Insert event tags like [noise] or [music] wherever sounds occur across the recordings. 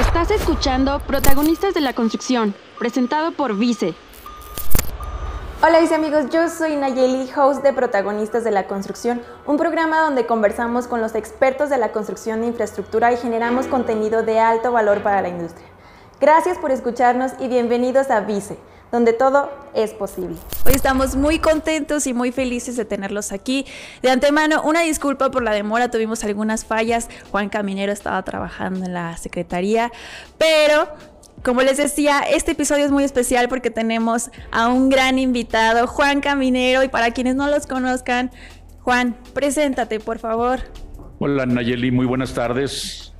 Estás escuchando Protagonistas de la Construcción, presentado por Vice. Hola mis amigos, yo soy Nayeli, host de Protagonistas de la Construcción, un programa donde conversamos con los expertos de la construcción de infraestructura y generamos contenido de alto valor para la industria. Gracias por escucharnos y bienvenidos a Vice donde todo es posible. Hoy estamos muy contentos y muy felices de tenerlos aquí. De antemano, una disculpa por la demora, tuvimos algunas fallas. Juan Caminero estaba trabajando en la secretaría, pero como les decía, este episodio es muy especial porque tenemos a un gran invitado, Juan Caminero, y para quienes no los conozcan, Juan, preséntate, por favor. Hola Nayeli, muy buenas tardes.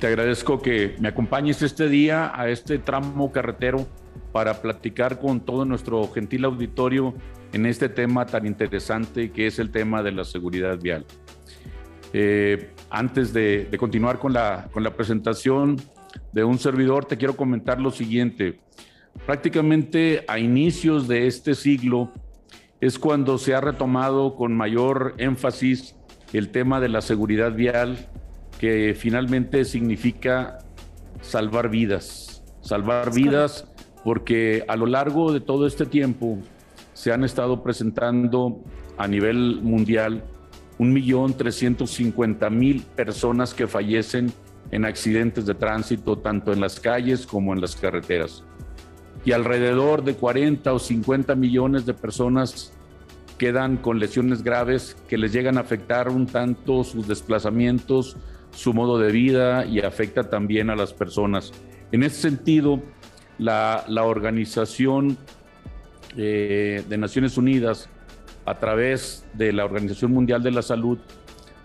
Te agradezco que me acompañes este día a este tramo carretero para platicar con todo nuestro gentil auditorio en este tema tan interesante que es el tema de la seguridad vial. Eh, antes de, continuar con la, con la presentación de un servidor, te quiero comentar lo siguiente. Prácticamente a inicios de este siglo es cuando se ha retomado con mayor énfasis el tema de la seguridad vial, que finalmente significa salvar vidas, salvar vidas porque a lo largo de todo este tiempo se han estado presentando a nivel mundial 1.350.000 personas que fallecen en accidentes de tránsito, tanto en las calles como en las carreteras. Y alrededor de 40 o 50 millones de personas quedan con lesiones graves que les llegan a afectar un tanto sus desplazamientos, su modo de vida y afecta también a las personas. En ese sentido, la, Organización eh, de Naciones Unidas, a través de la Organización Mundial de la Salud,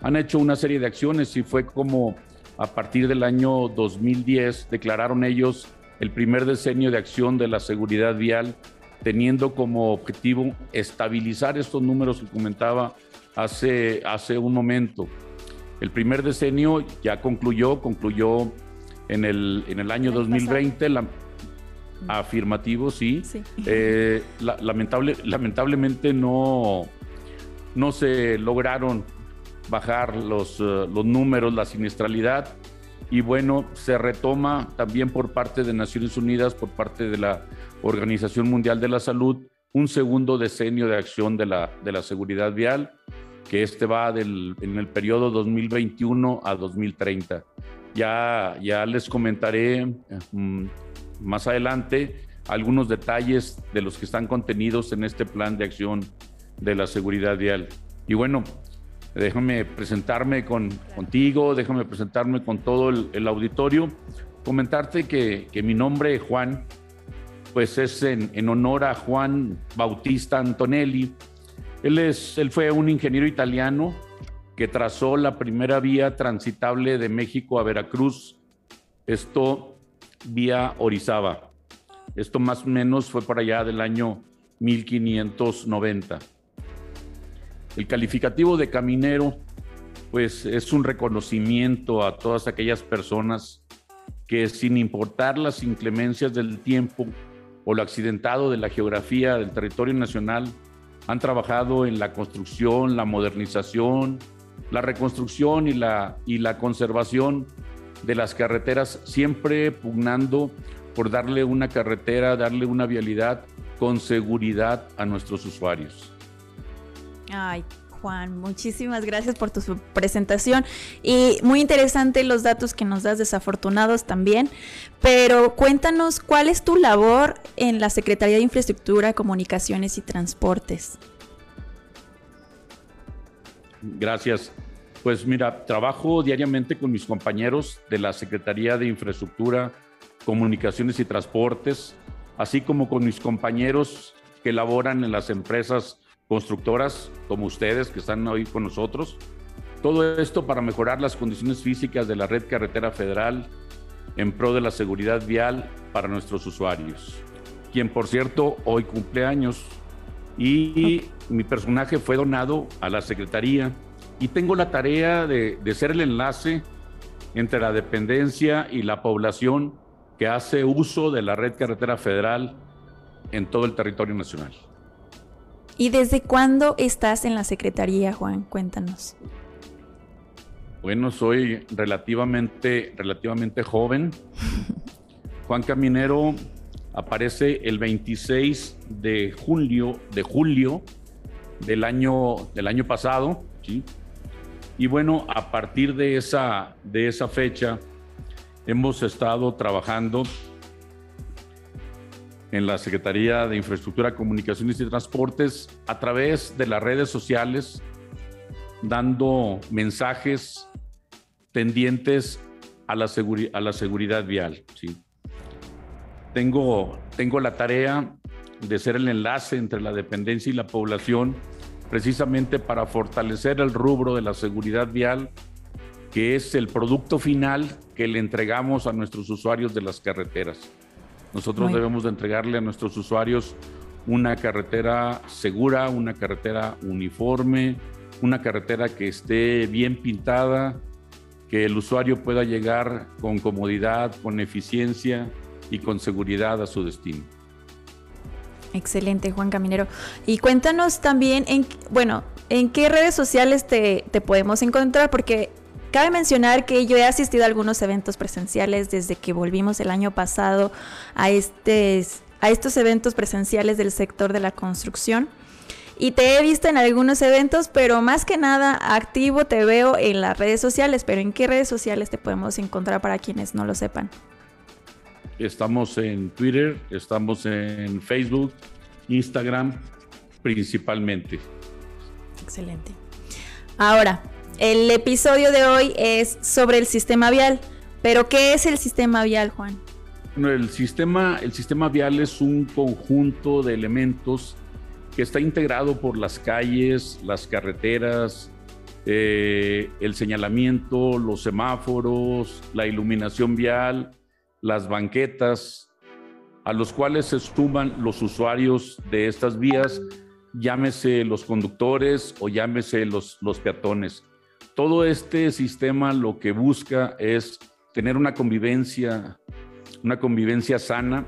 han hecho una serie de acciones y fue como a partir del año 2010 declararon ellos el primer decenio de acción de la seguridad vial, teniendo como objetivo estabilizar estos números que comentaba hace, hace un momento. El primer decenio ya concluyó, concluyó en el, en el año 2020. La, Afirmativo, sí. Eh, lamentable, lamentablemente no, no se lograron bajar los, eh, los números, la siniestralidad. Y bueno, se retoma también por parte de Naciones Unidas, por parte de la Organización Mundial de la Salud, un segundo decenio de acción de la, de la seguridad vial, que este va del, en el periodo 2021 a 2030. Ya, ya les comentaré mm, más adelante algunos detalles de los que están contenidos en este plan de acción de la seguridad vial. Y bueno, déjame presentarme con, contigo, déjame presentarme con todo el, auditorio, comentarte que, mi nombre, Juan, pues es en, en, honor a Juan Bautista Antonelli. Él, es, él fue un ingeniero italiano que trazó la primera vía transitable de México a Veracruz. Esto vía Orizaba. Esto más o menos fue por allá del año 1590. El calificativo de caminero, pues es un reconocimiento a todas aquellas personas que sin importar las inclemencias del tiempo o lo accidentado de la geografía del territorio nacional, han trabajado en la construcción, la modernización, la reconstrucción y la, y la conservación de las carreteras, siempre pugnando por darle una carretera, darle una vialidad con seguridad a nuestros usuarios. Ay, Juan, muchísimas gracias por tu presentación y muy interesante los datos que nos das, desafortunados también, pero cuéntanos cuál es tu labor en la Secretaría de Infraestructura, Comunicaciones y Transportes. Gracias. Pues mira, trabajo diariamente con mis compañeros de la Secretaría de Infraestructura, Comunicaciones y Transportes, así como con mis compañeros que laboran en las empresas constructoras, como ustedes que están hoy con nosotros. Todo esto para mejorar las condiciones físicas de la red carretera federal en pro de la seguridad vial para nuestros usuarios, quien por cierto hoy cumple años y mi personaje fue donado a la Secretaría y tengo la tarea de, ser el enlace entre la dependencia y la población que hace uso de la red carretera federal en todo el territorio nacional. ¿Y desde cuándo estás en la Secretaría, Juan? Cuéntanos. Bueno, soy relativamente, relativamente joven. [laughs] Juan Caminero aparece el 26 de julio, de julio del año, del año pasado, ¿sí? Y bueno, a partir de esa, de esa fecha hemos estado trabajando en la Secretaría de Infraestructura, Comunicaciones y Transportes a través de las redes sociales, dando mensajes tendientes a la, a la seguridad vial. ¿sí? Tengo, tengo la tarea de ser el enlace entre la dependencia y la población, precisamente para fortalecer el rubro de la seguridad vial, que es el producto final que le entregamos a nuestros usuarios de las carreteras. Nosotros debemos de entregarle a nuestros usuarios una carretera segura, una carretera uniforme, una carretera que esté bien pintada, que el usuario pueda llegar con comodidad, con eficiencia y con seguridad a su destino. Excelente, Juan Caminero. Y cuéntanos también, en, bueno, en qué redes sociales te, te podemos encontrar, porque Cabe mencionar que yo he asistido a algunos eventos presenciales desde que volvimos el año pasado a, este, a estos eventos presenciales del sector de la construcción. Y te he visto en algunos eventos, pero más que nada activo te veo en las redes sociales. Pero ¿en qué redes sociales te podemos encontrar para quienes no lo sepan? Estamos en Twitter, estamos en Facebook, Instagram principalmente. Excelente. Ahora, el episodio de hoy es sobre el sistema vial. Pero, ¿qué es el sistema vial, Juan? el sistema, el sistema vial es un conjunto de elementos que está integrado por las calles, las carreteras, eh, el señalamiento, los semáforos, la iluminación vial, las banquetas, a los cuales se suman los usuarios de estas vías, llámese los conductores o llámese los, los peatones todo este sistema lo que busca es tener una convivencia, una convivencia sana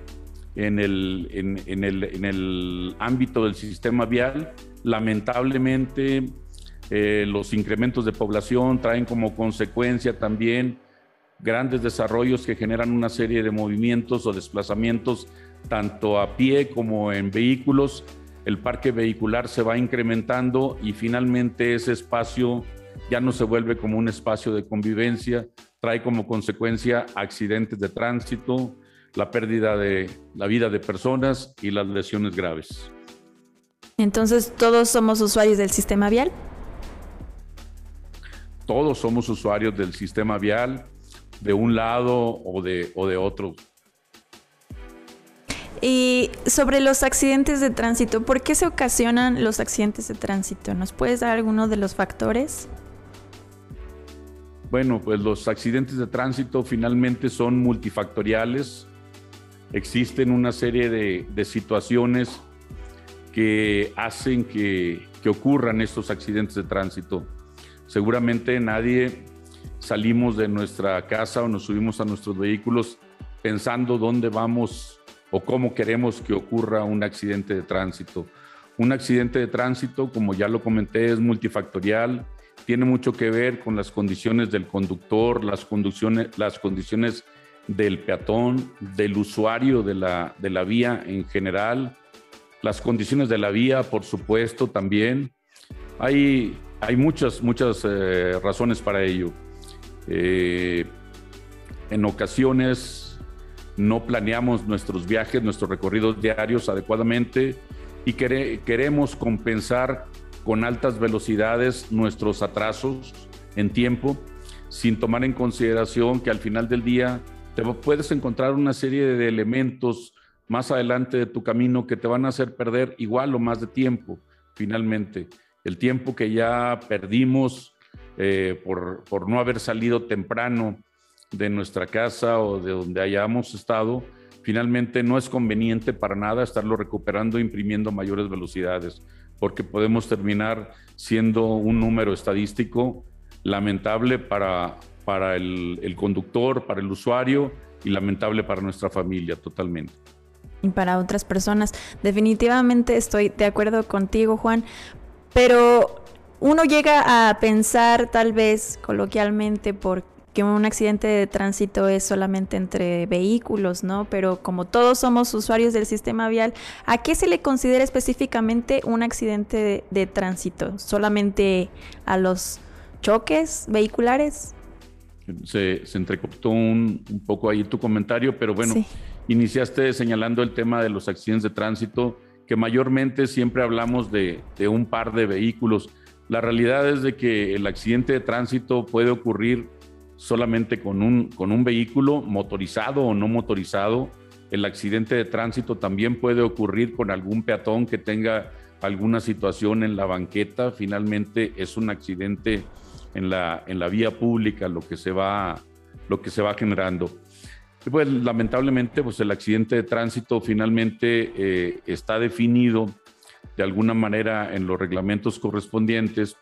en el, en, el, ámbito del sistema vial. Lamentablemente, eh, los incrementos de población traen como consecuencia también grandes desarrollos que generan una serie de movimientos o desplazamientos tanto a pie como en vehículos. El parque vehicular se va incrementando y finalmente ese espacio ya no se vuelve como un espacio de convivencia, trae como consecuencia accidentes de tránsito, la pérdida de la vida de personas y las lesiones graves. Entonces, ¿todos somos usuarios del sistema vial? Todos somos usuarios del sistema vial de un lado o de, o de otro. Y sobre los accidentes de tránsito, ¿por qué se ocasionan los accidentes de tránsito? ¿Nos puedes dar alguno de los factores? Bueno, pues los accidentes de tránsito finalmente son multifactoriales. Existen una serie de, situaciones que hacen que, que ocurran estos accidentes de tránsito. Seguramente nadie salimos de nuestra casa o nos subimos a nuestros vehículos pensando dónde vamos o cómo queremos que ocurra un accidente de tránsito. Un accidente de tránsito, como ya lo comenté, es multifactorial, tiene mucho que ver con las condiciones del conductor, las, condiciones, las condiciones del peatón, del usuario de la, de la vía en general, las condiciones de la vía, por supuesto, también. Hay, hay muchas, muchas eh, razones para ello. Eh, en ocasiones no planeamos nuestros viajes, nuestros recorridos diarios adecuadamente y queremos compensar con altas velocidades nuestros atrasos en tiempo, sin tomar en consideración que al final del día te puedes encontrar una serie de elementos más adelante de tu camino que te van a hacer perder igual o más de tiempo, finalmente. El tiempo que ya perdimos eh, por, por no haber salido temprano de nuestra casa o de donde hayamos estado, finalmente no es conveniente para nada estarlo recuperando imprimiendo mayores velocidades porque podemos terminar siendo un número estadístico lamentable para, para el, conductor, para el usuario y lamentable para nuestra familia totalmente. Y para otras personas. Definitivamente estoy de acuerdo contigo, Juan, pero uno llega a pensar tal vez coloquialmente por que un accidente de tránsito es solamente entre vehículos, ¿no? Pero como todos somos usuarios del sistema vial, ¿a qué se le considera específicamente un accidente de, tránsito? ¿Solamente a los choques vehiculares? Se, se entrecortó un, poco ahí tu comentario, pero bueno, iniciaste señalando el tema de los accidentes de tránsito, que mayormente siempre hablamos de, de un par de vehículos. La realidad es de que el accidente de tránsito puede ocurrir solamente con un, con un vehículo motorizado o no motorizado. El accidente de tránsito también puede ocurrir con algún peatón que tenga alguna situación en la banqueta. Finalmente es un accidente en la, en la vía pública lo que se va, lo que se va generando. Pues lamentablemente pues el accidente de tránsito finalmente eh, está definido de alguna manera en los reglamentos correspondientes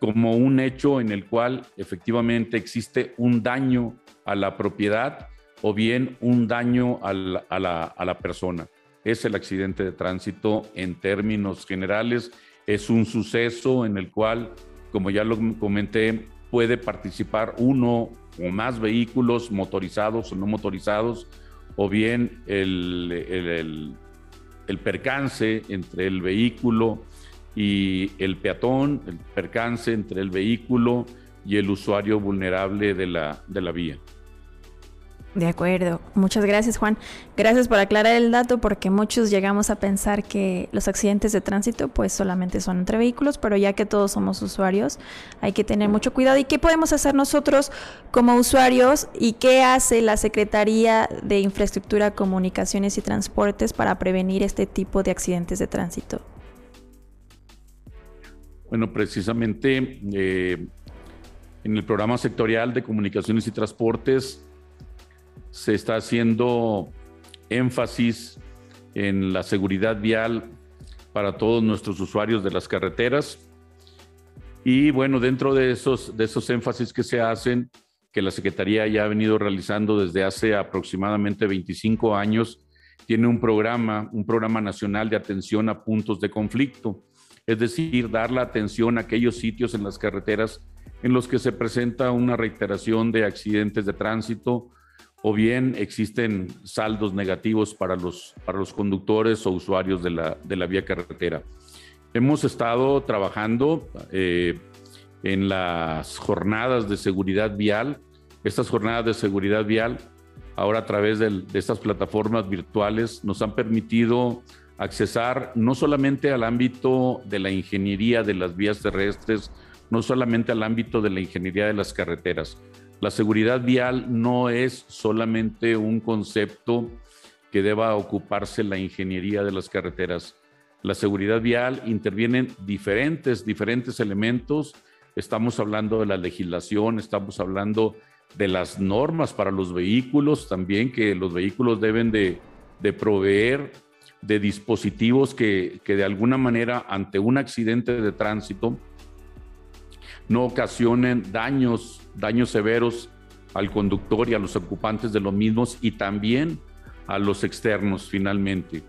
como un hecho en el cual efectivamente existe un daño a la propiedad o bien un daño a la, persona. Es el accidente de tránsito en términos generales, es un suceso en el cual, como ya lo comenté, puede participar uno o más vehículos motorizados o no motorizados, o bien el, el percance entre el vehículo y el peatón, el percance entre el vehículo y el usuario vulnerable de la, de la vía. De acuerdo, muchas gracias Juan. Gracias por aclarar el dato porque muchos llegamos a pensar que los accidentes de tránsito pues solamente son entre vehículos, pero ya que todos somos usuarios hay que tener mucho cuidado. ¿Y qué podemos hacer nosotros como usuarios y qué hace la Secretaría de Infraestructura, Comunicaciones y Transportes para prevenir este tipo de accidentes de tránsito? Bueno, precisamente eh, en el programa sectorial de comunicaciones y transportes se está haciendo énfasis en la seguridad vial para todos nuestros usuarios de las carreteras. Y bueno, dentro de esos, de esos énfasis que se hacen, que la Secretaría ya ha venido realizando desde hace aproximadamente 25 años, tiene un programa, un programa nacional de atención a puntos de conflicto es decir, dar la atención a aquellos sitios en las carreteras en los que se presenta una reiteración de accidentes de tránsito o bien existen saldos negativos para los, para los conductores o usuarios de la, de la vía carretera. Hemos estado trabajando eh, en las jornadas de seguridad vial. Estas jornadas de seguridad vial, ahora a través de, de estas plataformas virtuales, nos han permitido accesar no solamente al ámbito de la ingeniería de las vías terrestres, no solamente al ámbito de la ingeniería de las carreteras. La seguridad vial no es solamente un concepto que deba ocuparse la ingeniería de las carreteras. La seguridad vial interviene en diferentes, diferentes elementos. Estamos hablando de la legislación, estamos hablando de las normas para los vehículos, también que los vehículos deben de, proveer de dispositivos que, de alguna manera ante un accidente de tránsito no ocasionen daños, daños severos al conductor y a los ocupantes de los mismos y también a los externos finalmente.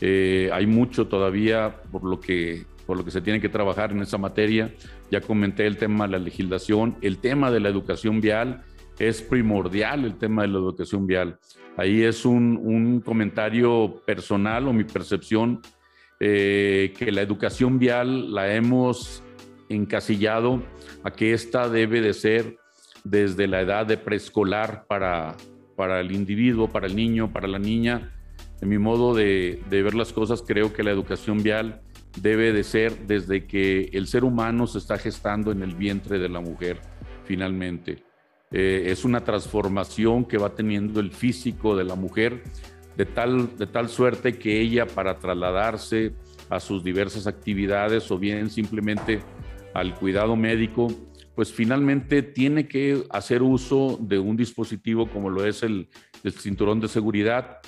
Eh, hay mucho todavía por lo, que, por lo que se tiene que trabajar en esa materia. Ya comenté el tema de la legislación, el tema de la educación vial es primordial el tema de la educación vial. Ahí es un, comentario personal o mi percepción eh, que la educación vial la hemos encasillado a que esta debe de ser desde la edad de preescolar para, para el individuo, para el niño, para la niña. En mi modo de, ver las cosas, creo que la educación vial debe de ser desde que el ser humano se está gestando en el vientre de la mujer, finalmente. Eh, es una transformación que va teniendo el físico de la mujer de tal, de tal suerte que ella para trasladarse a sus diversas actividades o bien simplemente al cuidado médico, pues finalmente tiene que hacer uso de un dispositivo como lo es el, cinturón de seguridad.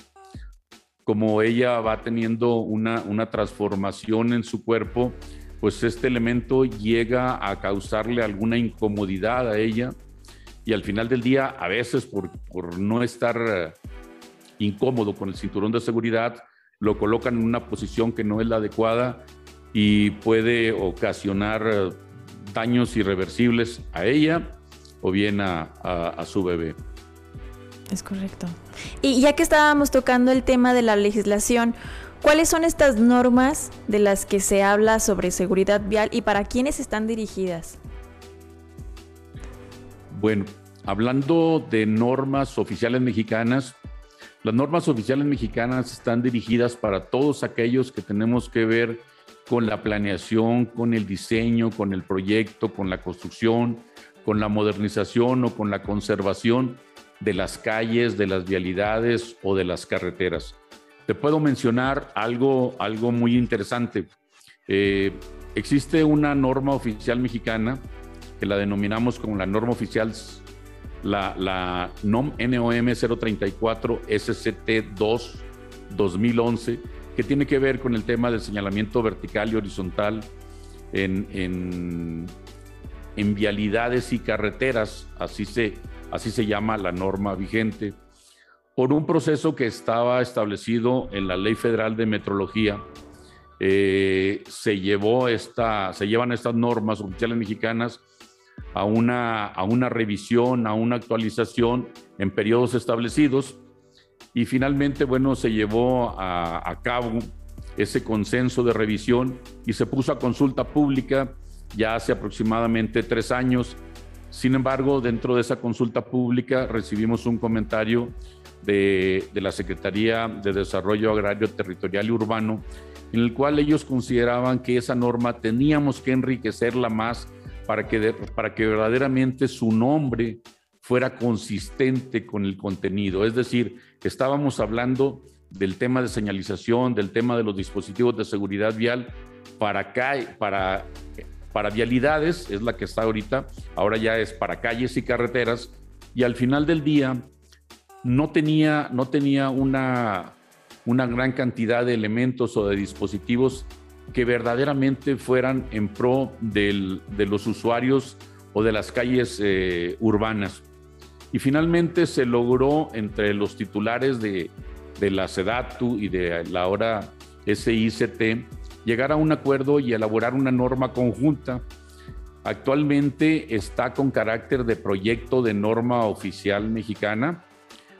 Como ella va teniendo una, una transformación en su cuerpo, pues este elemento llega a causarle alguna incomodidad a ella y al final del día, a veces por, por no estar eh, incómodo con el cinturón de seguridad, lo colocan en una posición que no es la adecuada y puede ocasionar eh, daños irreversibles a ella o bien a, a su bebé. Es correcto. Y ya que estábamos tocando el tema de la legislación, ¿cuáles son estas normas de las que se habla sobre seguridad vial y para quiénes están dirigidas? Bueno, hablando de normas oficiales mexicanas, las normas oficiales mexicanas están dirigidas para todos aquellos que tenemos que ver con la planeación, con el diseño, con el proyecto, con la construcción, con la modernización o con la conservación de las calles, de las vialidades o de las carreteras. Te puedo mencionar algo, algo muy interesante. Eh, existe una norma oficial mexicana que la denominamos como la norma oficial, la, la NOM NOM 034 SCT 2 2011, que tiene que ver con el tema del señalamiento vertical y horizontal en, en, en vialidades y carreteras, así se, así se llama la norma vigente, por un proceso que estaba establecido en la Ley Federal de Metrología. Eh, se, llevó esta, se llevan estas normas oficiales mexicanas a una, a una revisión, a una actualización en periodos establecidos y finalmente, bueno, se llevó a, cabo ese consenso de revisión y se puso a consulta pública ya hace aproximadamente tres años. Sin embargo, dentro de esa consulta pública recibimos un comentario de, la Secretaría de Desarrollo Agrario Territorial y Urbano, en el cual ellos consideraban que esa norma teníamos que enriquecerla más para que, para que verdaderamente su nombre fuera consistente con el contenido. Es decir, estábamos hablando del tema de señalización, del tema de los dispositivos de seguridad vial para, para para vialidades, es la que está ahorita, ahora ya es para calles y carreteras, y al final del día no tenía, no tenía una, una gran cantidad de elementos o de dispositivos que verdaderamente fueran en pro de los usuarios o de las calles eh, urbanas. Y finalmente se logró entre los titulares de, de la SEDATU y de la ahora SICT llegar a un acuerdo y elaborar una norma conjunta. Actualmente está con carácter de proyecto de norma oficial mexicana,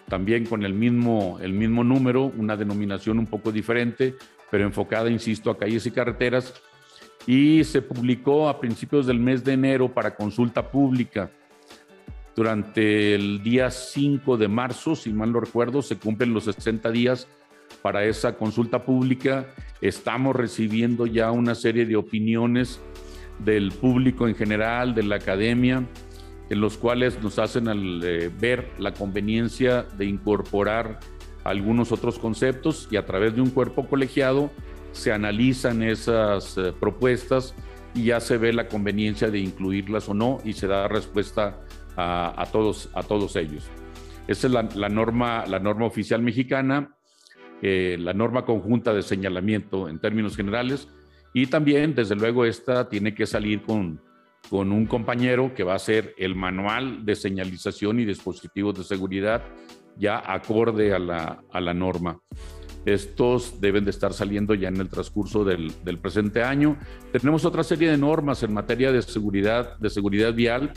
también con el mismo, el mismo número, una denominación un poco diferente, pero enfocada, insisto, a calles y carreteras, y se publicó a principios del mes de enero para consulta pública. Durante el día 5 de marzo, si mal no recuerdo, se cumplen los 60 días para esa consulta pública. Estamos recibiendo ya una serie de opiniones del público en general, de la academia, en los cuales nos hacen eh, ver la conveniencia de incorporar algunos otros conceptos y a través de un cuerpo colegiado se analizan esas eh, propuestas y ya se ve la conveniencia de incluirlas o no y se da respuesta a, todos, a todos ellos. Esa es la, norma, la norma oficial mexicana eh, la norma conjunta de señalamiento en términos generales y también, desde luego, esta tiene que salir con, con un compañero que va a ser el manual de señalización y dispositivos de seguridad ya acorde a la, a la norma. Estos deben de estar saliendo ya en el transcurso del, del, presente año. Tenemos otra serie de normas en materia de seguridad, de seguridad vial,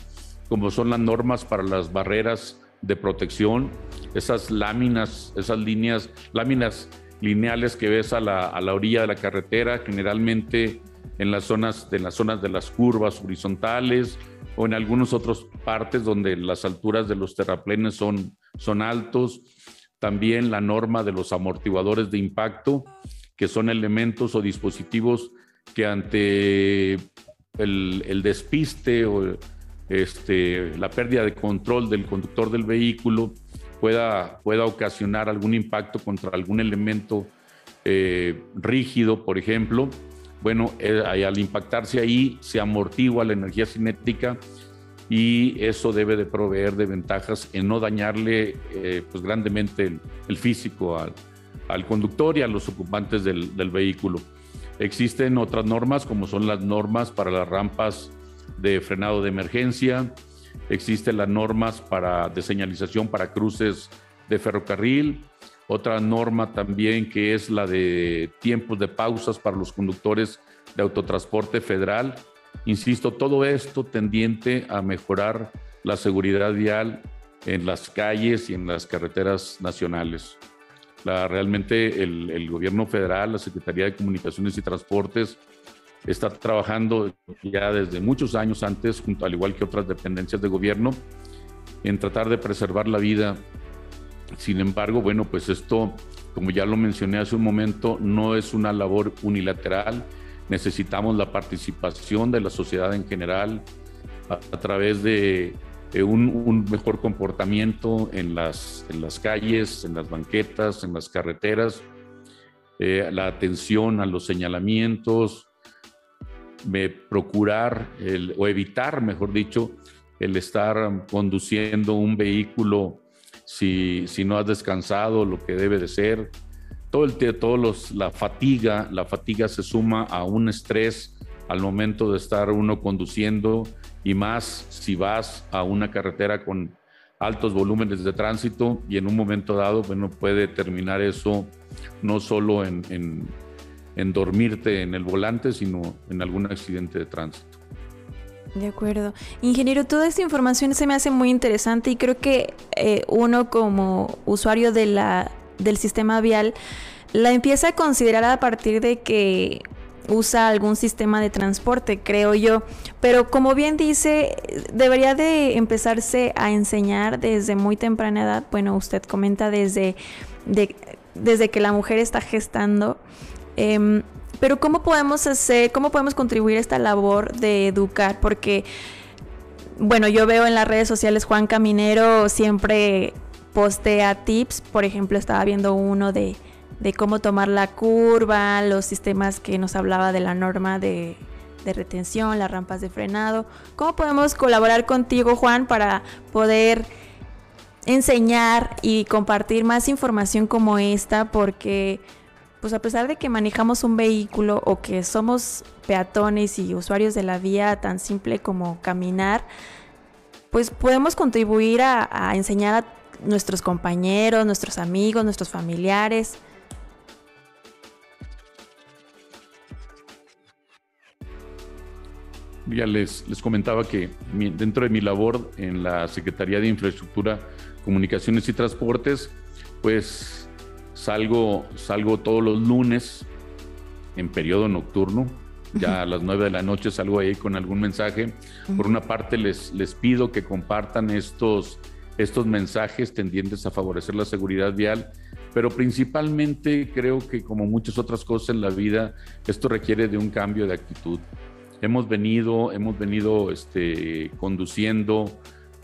como son las normas para las barreras de protección, esas láminas, esas líneas, láminas lineales que ves a la, a la orilla de la carretera, generalmente en las zonas de las zonas de las curvas horizontales o en algunas otras partes donde las alturas de los terraplenes son, son altos. También la norma de los amortiguadores de impacto, que son elementos o dispositivos que ante el, el despiste o este, la pérdida de control del conductor del vehículo pueda, pueda ocasionar algún impacto contra algún elemento eh, rígido, por ejemplo. Bueno, eh, al impactarse ahí se amortigua la energía cinética y eso debe de proveer de ventajas en no dañarle eh, pues grandemente el, físico al, al, conductor y a los ocupantes del, del vehículo. Existen otras normas como son las normas para las rampas de frenado de emergencia, existen las normas para, de señalización para cruces de ferrocarril, otra norma también que es la de tiempos de pausas para los conductores de autotransporte federal. Insisto, todo esto tendiente a mejorar la seguridad vial en las calles y en las carreteras nacionales. La, realmente el, el, gobierno federal, la Secretaría de Comunicaciones y Transportes, está trabajando ya desde muchos años antes, junto, al igual que otras dependencias de gobierno, en tratar de preservar la vida. Sin embargo, bueno, pues esto, como ya lo mencioné hace un momento, no es una labor unilateral. Necesitamos la participación de la sociedad en general a, través de un, un, mejor comportamiento en las, en las calles, en las banquetas, en las carreteras, eh, la atención a los señalamientos, me, procurar o evitar, mejor dicho, el estar conduciendo un vehículo si, si no has descansado lo que debe de ser. Todo el todos los, la fatiga, la fatiga se suma a un estrés al momento de estar uno conduciendo y más si vas a una carretera con altos volúmenes de tránsito y en un momento dado, bueno, puede terminar eso no solo en, en dormirte en el volante, sino en algún accidente de tránsito. De acuerdo. Ingeniero, toda esta información se me hace muy interesante y creo que eh, uno como usuario de la, del sistema vial la empieza a considerar a partir de que usa algún sistema de transporte, creo yo. Pero como bien dice, debería de empezarse a enseñar desde muy temprana edad. Bueno, usted comenta desde, de, desde que la mujer está gestando. Eh, pero ¿cómo podemos hacer, cómo podemos contribuir a esta labor de educar? Porque, bueno, yo veo en las redes sociales Juan Caminero siempre postea tips. Por ejemplo, estaba viendo uno de de cómo tomar la curva, los sistemas que nos hablaba de la norma de, de, retención, las rampas de frenado. ¿Cómo podemos colaborar contigo, Juan, para poder enseñar y compartir más información como esta? Porque, pues a pesar de que manejamos un vehículo o que somos peatones y usuarios de la vía tan simple como caminar, pues podemos contribuir a, enseñar a nuestros compañeros, nuestros amigos, nuestros familiares. Ya les, les comentaba que mi, dentro de mi labor en la Secretaría de Infraestructura, Comunicaciones y Transportes, pues salgo, salgo todos los lunes en periodo nocturno. Ya a las 9 de la noche salgo ahí con algún mensaje. Por una parte, les, les pido que compartan estos, estos mensajes tendientes a favorecer la seguridad vial, pero principalmente creo que como muchas otras cosas en la vida, esto requiere de un cambio de actitud hemos venido, hemos venido este, conduciendo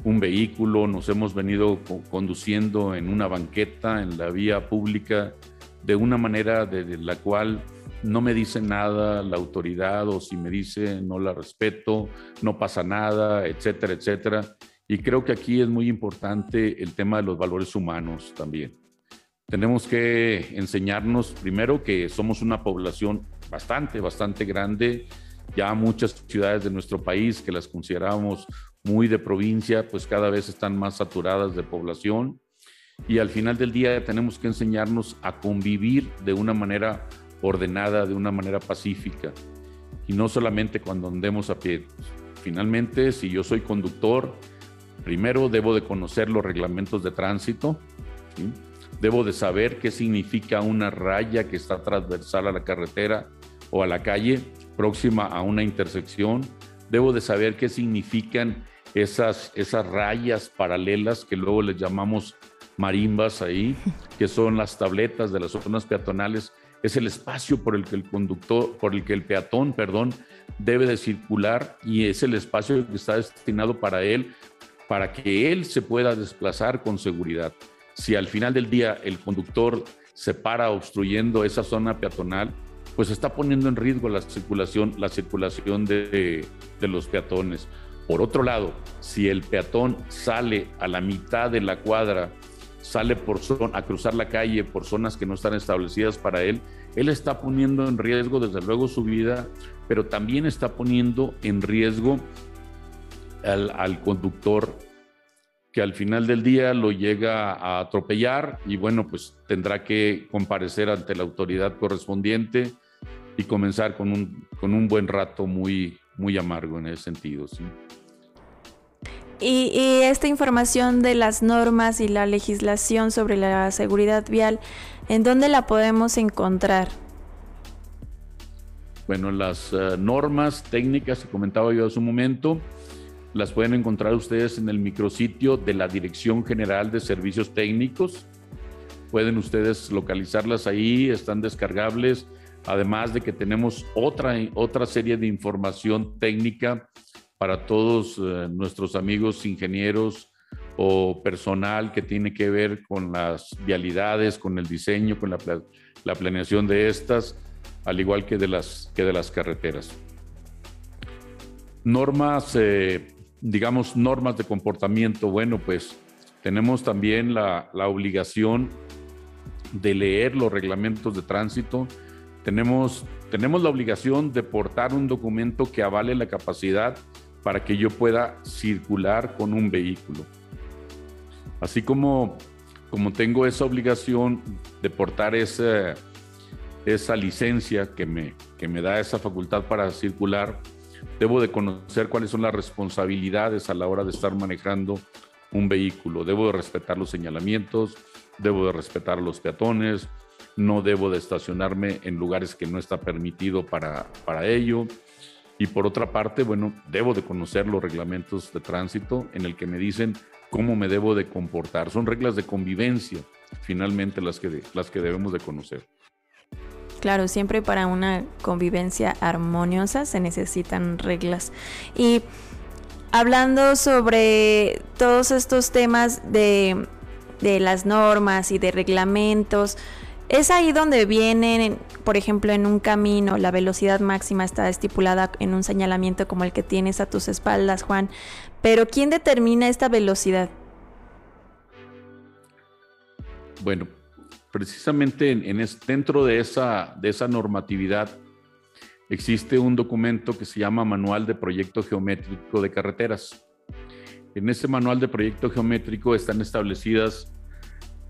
un vehículo, nos hemos venido conduciendo en una banqueta, en la vía pública, de una manera de, la cual no me dice nada la autoridad o si me dice no la respeto, no pasa nada, etcétera, etcétera. Y creo que aquí es muy importante el tema de los valores humanos también. Tenemos que enseñarnos primero que somos una población bastante, bastante grande, ya muchas ciudades de nuestro país que las consideramos muy de provincia, pues cada vez están más saturadas de población. Y al final del día tenemos que enseñarnos a convivir de una manera ordenada, de una manera pacífica. Y no solamente cuando andemos a pie. Finalmente, si yo soy conductor, primero debo de conocer los reglamentos de tránsito. ¿sí? Debo de saber qué significa una raya que está transversal a la carretera o a la calle próxima a una intersección, debo de saber qué significan esas, esas rayas paralelas que luego les llamamos marimbas ahí, que son las tabletas de las zonas peatonales, es el espacio por el que el conductor, por el que el peatón, perdón, debe de circular y es el espacio que está destinado para él, para que él se pueda desplazar con seguridad. Si al final del día el conductor se para obstruyendo esa zona peatonal, pues está poniendo en riesgo la circulación, la circulación de, de los peatones. Por otro lado, si el peatón sale a la mitad de la cuadra, sale por a cruzar la calle por zonas que no están establecidas para él, él está poniendo en riesgo desde luego su vida, pero también está poniendo en riesgo al, conductor que al final del día lo llega a atropellar y bueno, pues tendrá que comparecer ante la autoridad correspondiente y comenzar con un, con un buen rato muy, muy amargo en ese sentido. ¿sí? Y, y, esta información de las normas y la legislación sobre la seguridad vial, ¿en dónde la podemos encontrar? Bueno, las uh, normas técnicas que comentaba yo hace un momento, las pueden encontrar ustedes en el micrositio de la Dirección General de Servicios Técnicos. Pueden ustedes localizarlas ahí, están descargables, además de que tenemos otra, otra serie de información técnica para todos uh, nuestros amigos ingenieros o personal que tiene que ver con las vialidades, con el diseño, con la, la planeación de estas, al igual que de las, que de las carreteras. Normas, eh, digamos, normas de comportamiento. Bueno, pues tenemos también la, la obligación de leer los reglamentos de tránsito. Tenemos, tenemos la obligación de portar un documento que avale la capacidad para que yo pueda circular con un vehículo. Así como, como tengo esa obligación de portar esa, esa licencia que me, que me da esa facultad para circular, debo de conocer cuáles son las responsabilidades a la hora de estar manejando un vehículo. Debo de respetar los señalamientos, debo de respetar los peatones, no debo de estacionarme en lugares que no está permitido para, para ello. Y por otra parte, bueno, debo de conocer los reglamentos de tránsito en el que me dicen cómo me debo de comportar. Son reglas de convivencia, finalmente, las que, las que debemos de conocer. Claro, siempre para una convivencia armoniosa se necesitan reglas. Y hablando sobre todos estos temas de, de las normas y de reglamentos, es ahí donde vienen, por ejemplo, en un camino, la velocidad máxima está estipulada en un señalamiento como el que tienes a tus espaldas, Juan. Pero ¿quién determina esta velocidad? Bueno, precisamente en, dentro de esa, de esa normatividad existe un documento que se llama Manual de Proyecto Geométrico de Carreteras. En ese manual de proyecto geométrico están establecidas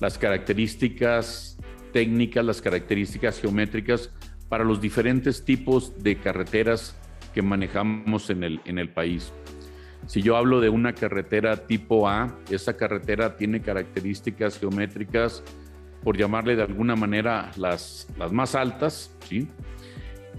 las características técnicas, las características geométricas para los diferentes tipos de carreteras que manejamos en el, en el país. Si yo hablo de una carretera tipo A, esa carretera tiene características geométricas, por llamarle de alguna manera, las, las más altas, ¿sí?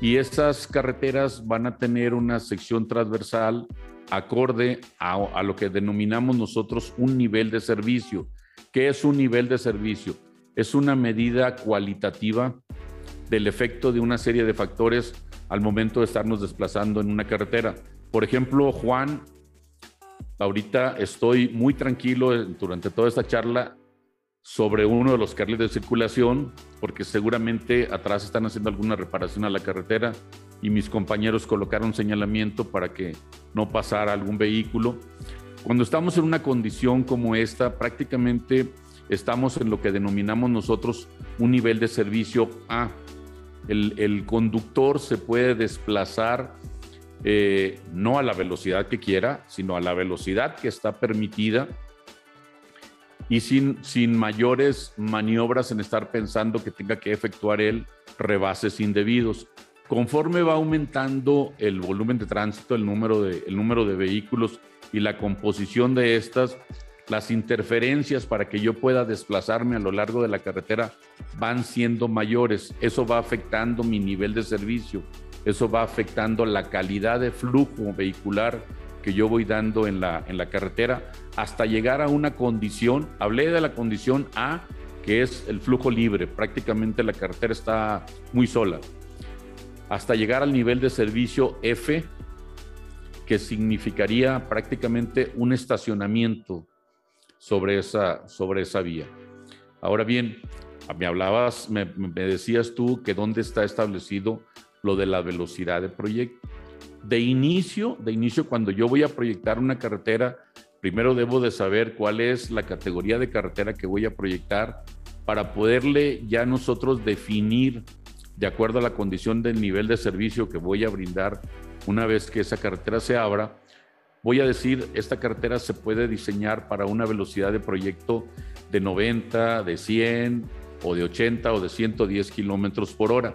Y esas carreteras van a tener una sección transversal acorde a, a lo que denominamos nosotros un nivel de servicio. ¿Qué es un nivel de servicio? Es una medida cualitativa del efecto de una serie de factores al momento de estarnos desplazando en una carretera. Por ejemplo, Juan, ahorita estoy muy tranquilo durante toda esta charla sobre uno de los carriles de circulación, porque seguramente atrás están haciendo alguna reparación a la carretera y mis compañeros colocaron señalamiento para que no pasara algún vehículo. Cuando estamos en una condición como esta, prácticamente estamos en lo que denominamos nosotros un nivel de servicio A. El, el conductor se puede desplazar eh, no a la velocidad que quiera, sino a la velocidad que está permitida y sin, sin mayores maniobras en estar pensando que tenga que efectuar él rebases indebidos. Conforme va aumentando el volumen de tránsito, el número de, el número de vehículos y la composición de estas, las interferencias para que yo pueda desplazarme a lo largo de la carretera van siendo mayores. Eso va afectando mi nivel de servicio, eso va afectando la calidad de flujo vehicular que yo voy dando en la, en la carretera hasta llegar a una condición, hablé de la condición A, que es el flujo libre, prácticamente la carretera está muy sola, hasta llegar al nivel de servicio F, que significaría prácticamente un estacionamiento sobre esa, sobre esa vía. Ahora bien, me hablabas, me, decías tú que dónde está establecido lo de la velocidad de proyecto. De inicio, de inicio, cuando yo voy a proyectar una carretera, primero debo de saber cuál es la categoría de carretera que voy a proyectar para poderle ya nosotros definir de acuerdo a la condición del nivel de servicio que voy a brindar una vez que esa carretera se abra, voy a decir, esta carretera se puede diseñar para una velocidad de proyecto de 90, de 100 o de 80 o de 110 kilómetros por hora.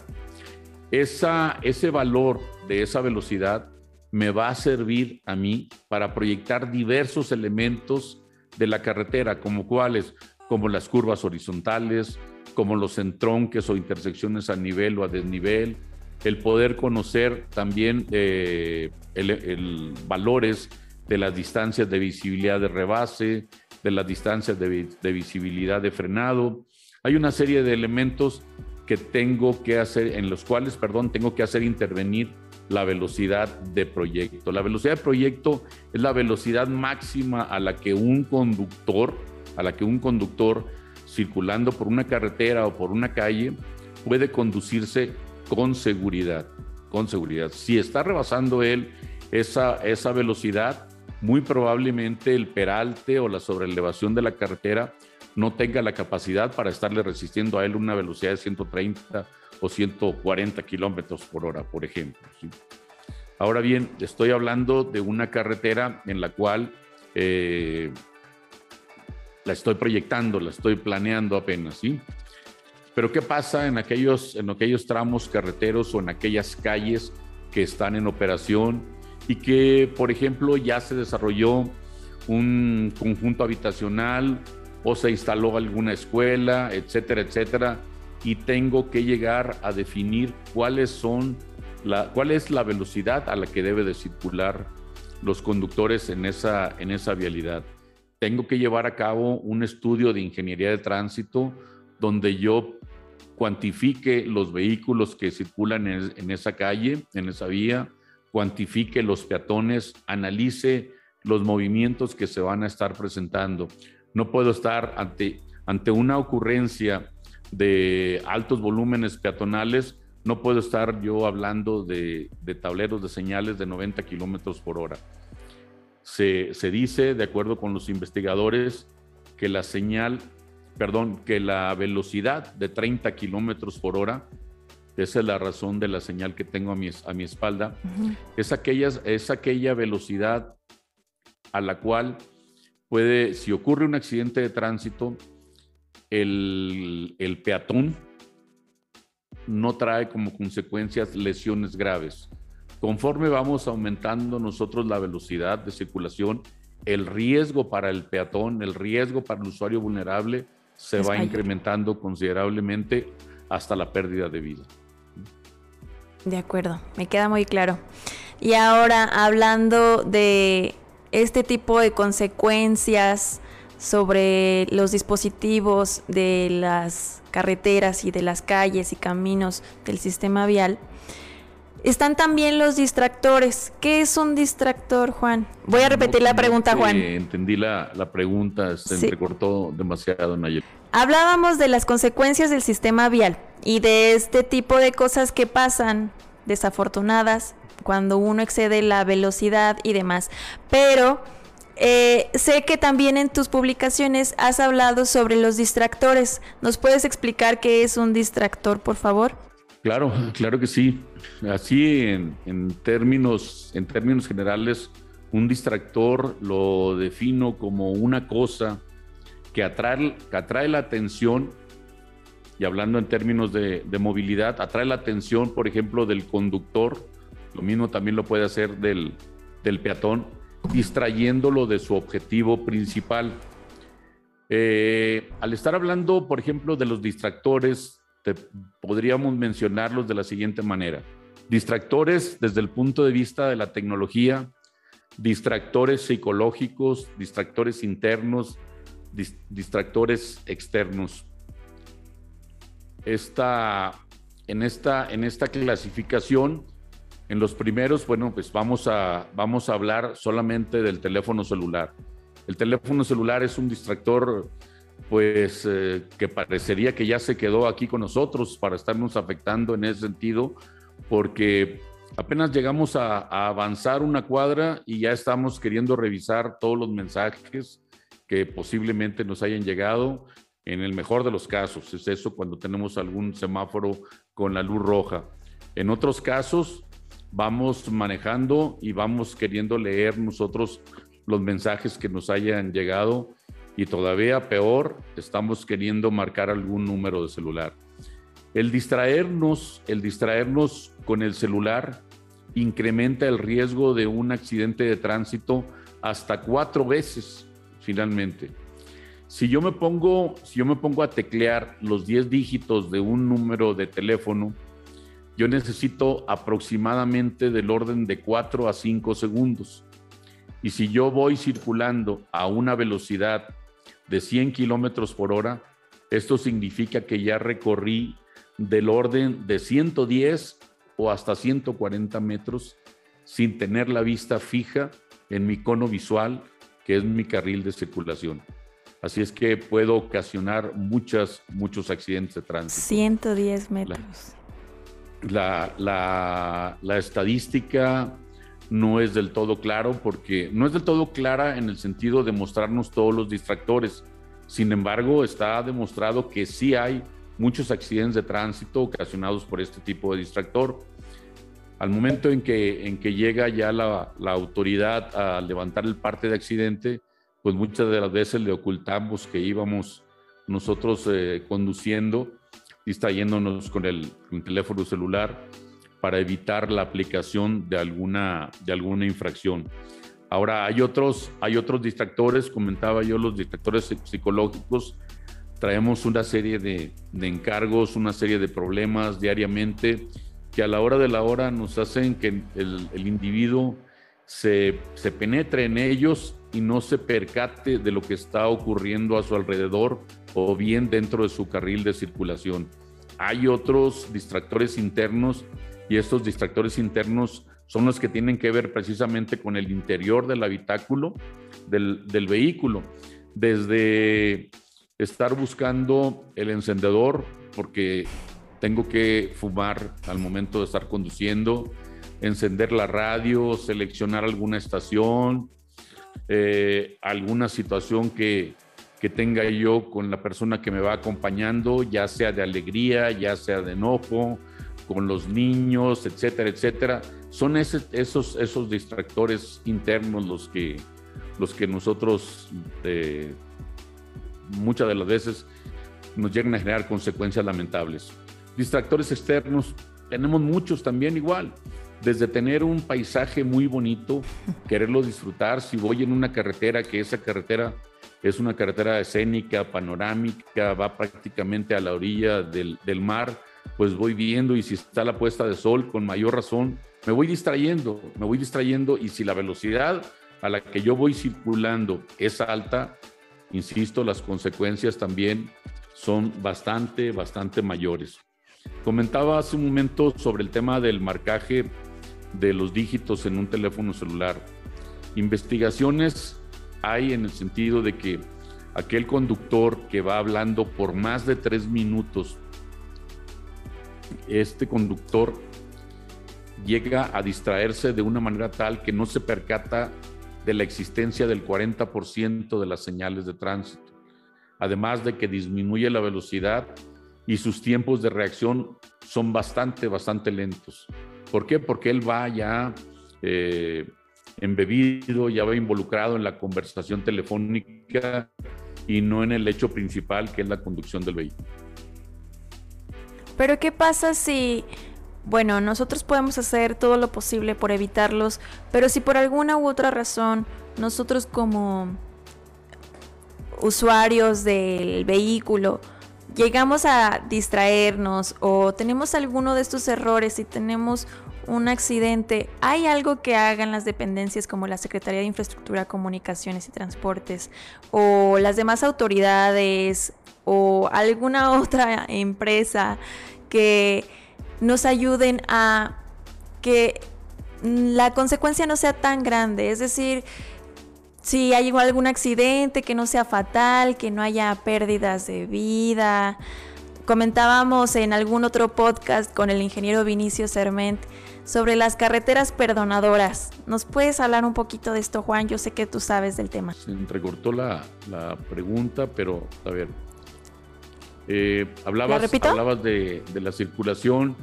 Esa, ese valor de esa velocidad me va a servir a mí para proyectar diversos elementos de la carretera, como cuáles, como las curvas horizontales, como los entronques o intersecciones a nivel o a desnivel, el poder conocer también eh, el, valores de las distancias de visibilidad de rebase, de las distancias de, de, visibilidad de frenado. Hay una serie de elementos que tengo que hacer, en los cuales, perdón, tengo que hacer intervenir la velocidad de proyecto. La velocidad de proyecto es la velocidad máxima a la que un conductor, a la que un conductor circulando por una carretera o por una calle puede conducirse con seguridad, con seguridad. Si está rebasando él esa, esa velocidad, muy probablemente el peralte o la sobrelevación de la carretera no tenga la capacidad para estarle resistiendo a él una velocidad de 130 o 140 kilómetros por hora, por ejemplo. Ahora bien, estoy hablando de una carretera en la cual eh, la estoy proyectando, la estoy planeando apenas, ¿sí? Pero ¿qué pasa en aquellos, en aquellos tramos carreteros o en aquellas calles que están en operación y que, por ejemplo, ya se desarrolló un conjunto habitacional o se instaló alguna escuela, etcétera, etcétera, y tengo que llegar a definir cuáles son la, cuál es la velocidad a la que debe de circular los conductores en esa, en esa vialidad. Tengo que llevar a cabo un estudio de ingeniería de tránsito donde yo cuantifique los vehículos que circulan en, esa calle, en esa vía, cuantifique los peatones, analice los movimientos que se van a estar presentando. No puedo estar ante, ante una ocurrencia de altos volúmenes peatonales, no puedo estar yo hablando de, tableros de señales de 90 kilómetros por hora. Se, se dice, de acuerdo con los investigadores, que la señal perdón, que la velocidad de 30 kilómetros por hora, esa es la razón de la señal que tengo a mi, a mi espalda, es, aquella, es aquella velocidad a la cual puede, si ocurre un accidente de tránsito, el, el peatón no trae como consecuencias lesiones graves. Conforme vamos aumentando nosotros la velocidad de circulación, el riesgo para el peatón, el riesgo para el usuario vulnerable se va incrementando considerablemente hasta la pérdida de vida. De acuerdo, me queda muy claro. Y ahora hablando de este tipo de consecuencias sobre los dispositivos de las carreteras y de las calles y caminos del sistema vial, están también los distractores. ¿Qué es un distractor, Juan? Voy a repetir la pregunta, Juan. Entendí la, pregunta, se entrecortó demasiado, Nayel. Hablábamos de las consecuencias del sistema vial y de este tipo de cosas que pasan desafortunadas cuando uno excede la velocidad y demás. Pero eh, sé que también en tus publicaciones has hablado sobre los distractores. ¿Nos puedes explicar qué es un distractor, por favor? Claro, claro que sí. Así en, términos, en términos generales, un distractor lo defino como una cosa que atrae, la atención, y hablando en términos de, movilidad, atrae la atención, por ejemplo, del conductor, lo mismo también lo puede hacer del, peatón, distrayéndolo de su objetivo principal. Eh, al estar hablando, por ejemplo, de los distractores, podríamos mencionarlos de la siguiente manera. Distractores desde el punto de vista de la tecnología, distractores psicológicos, distractores internos, distractores externos. Esta, en, esta, en esta clasificación, en los primeros, bueno, pues vamos a, vamos a hablar solamente del teléfono celular. El teléfono celular es un distractor pues eh, que parecería que ya se quedó aquí con nosotros para estarnos afectando en ese sentido, porque apenas llegamos a, avanzar una cuadra y ya estamos queriendo revisar todos los mensajes que posiblemente nos hayan llegado. En el mejor de los casos, es eso cuando tenemos algún semáforo con la luz roja. En otros casos, vamos manejando y vamos queriendo leer nosotros los mensajes que nos hayan llegado y todavía peor, estamos queriendo marcar algún número de celular. El distraernos, el distraernos con el celular incrementa el riesgo de un accidente de tránsito hasta cuatro veces finalmente. Si yo me pongo, si yo me pongo a teclear los 10 dígitos de un número de teléfono, yo necesito aproximadamente del orden de 4 a 5 segundos. Y si yo voy circulando a una velocidad de 100 kilómetros por hora, esto significa que ya recorrí del orden de 110 o hasta 140 metros sin tener la vista fija en mi cono visual, que es mi carril de circulación. Así es que puedo ocasionar muchas, muchos accidentes de tránsito. 110 metros. La, la, la, estadística no es del todo claro porque no es del todo clara en el sentido de mostrarnos todos los distractores. Sin embargo, está demostrado que sí hay muchos accidentes de tránsito ocasionados por este tipo de distractor. Al momento en que, en que llega ya la, la autoridad a levantar el parte de accidente, pues muchas de las veces le ocultamos que íbamos nosotros eh, conduciendo, distrayéndonos con el, con el teléfono celular para evitar la aplicación de alguna, de alguna infracción. Ahora, hay otros, hay otros distractores, comentaba yo, los distractores psicológicos. Traemos una serie de, de encargos, una serie de problemas diariamente que a la hora de la hora nos hacen que el, el individuo se, se, penetre en ellos y no se percate de lo que está ocurriendo a su alrededor o bien dentro de su carril de circulación. Hay otros distractores internos y estos distractores internos son los que tienen que ver precisamente con el interior del habitáculo del, del vehículo. Desde estar buscando el encendedor porque tengo que fumar al momento de estar conduciendo, encender la radio, seleccionar alguna estación, eh, alguna situación que, que tenga yo con la persona que me va acompañando, ya sea de alegría, ya sea de enojo, con los niños, etcétera, etcétera. Son esos, esos distractores internos los que, los que nosotros eh, muchas de las veces nos llegan a generar consecuencias lamentables. Distractores externos, tenemos muchos también igual. Desde tener un paisaje muy bonito, [laughs] quererlo disfrutar, si voy en una carretera, que esa carretera es una carretera escénica, panorámica, va prácticamente a la orilla del, del mar, pues voy viendo y si está la puesta de sol, con mayor razón, me voy distrayendo, me voy distrayendo y si la velocidad a la que yo voy circulando es alta, insisto, las consecuencias también son bastante, bastante mayores. Comentaba hace un momento sobre el tema del marcaje de los dígitos en un teléfono celular. Investigaciones hay en el sentido de que aquel conductor que va hablando por más de tres minutos este conductor llega a distraerse de una manera tal que no se percata de la existencia del 40% de las señales de tránsito, además de que disminuye la velocidad y sus tiempos de reacción son bastante, bastante lentos. ¿Por qué? Porque él va ya eh, embebido, ya va involucrado en la conversación telefónica y no en el hecho principal que es la conducción del vehículo. Pero ¿qué pasa si, bueno, nosotros podemos hacer todo lo posible por evitarlos, pero si por alguna u otra razón nosotros como usuarios del vehículo llegamos a distraernos o tenemos alguno de estos errores y tenemos un accidente, ¿hay algo que hagan las dependencias como la Secretaría de Infraestructura, Comunicaciones y Transportes o las demás autoridades o alguna [laughs] otra empresa que nos ayuden a que la consecuencia no sea tan grande. Es decir, si hay algún accidente que no sea fatal, que no haya pérdidas de vida. Comentábamos en algún otro podcast con el ingeniero Vinicio Serment sobre las carreteras perdonadoras. ¿Nos puedes hablar un poquito de esto, Juan? Yo sé que tú sabes del tema. Se entrecortó la, la pregunta, pero a ver, eh, hablabas, hablabas de, de, la circulación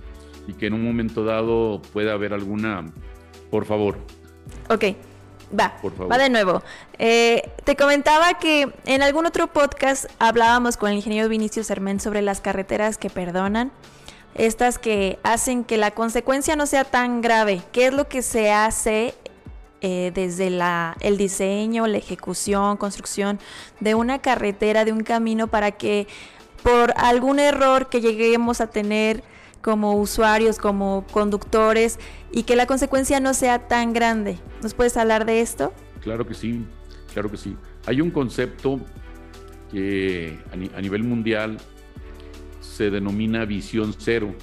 y que en un momento dado pueda haber alguna, por favor. Ok, va, va de nuevo. Eh, te comentaba que en algún otro podcast hablábamos con el ingeniero Vinicio Sermén sobre las carreteras que perdonan, estas que hacen que la consecuencia no sea tan grave. ¿Qué es lo que se hace eh, desde la, el diseño, la ejecución, construcción de una carretera, de un camino, para que por algún error que lleguemos a tener como usuarios, como conductores, y que la consecuencia no sea tan grande. ¿Nos puedes hablar de esto? Claro que sí, claro que sí. Hay un concepto que a nivel mundial se denomina visión cero.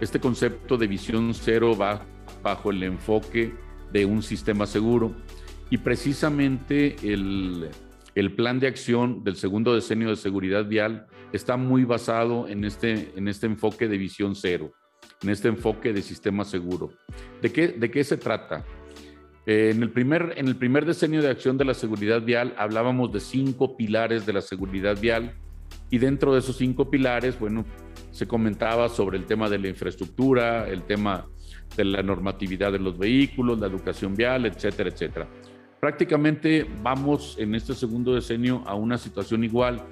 Este concepto de visión cero va bajo el enfoque de un sistema seguro y precisamente el, el plan de acción del segundo decenio de seguridad vial está muy basado en este, en este enfoque de visión cero, en este enfoque de sistema seguro. ¿De qué, de qué se trata? Eh, en, el primer, en el primer decenio de acción de la seguridad vial hablábamos de cinco pilares de la seguridad vial y dentro de esos cinco pilares, bueno, se comentaba sobre el tema de la infraestructura, el tema de la normatividad de los vehículos, la educación vial, etcétera, etcétera. Prácticamente vamos en este segundo decenio a una situación igual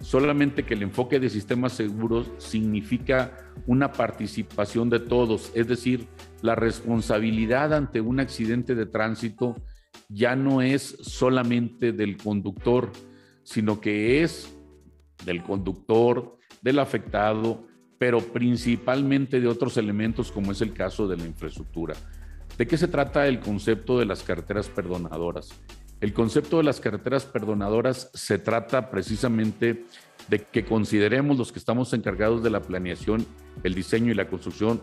solamente que el enfoque de sistemas seguros significa una participación de todos, es decir, la responsabilidad ante un accidente de tránsito ya no es solamente del conductor, sino que es del conductor, del afectado, pero principalmente de otros elementos como es el caso de la infraestructura. ¿De qué se trata el concepto de las carreteras perdonadoras? El concepto de las carreteras perdonadoras se trata precisamente de que consideremos los que estamos encargados de la planeación, el diseño y la construcción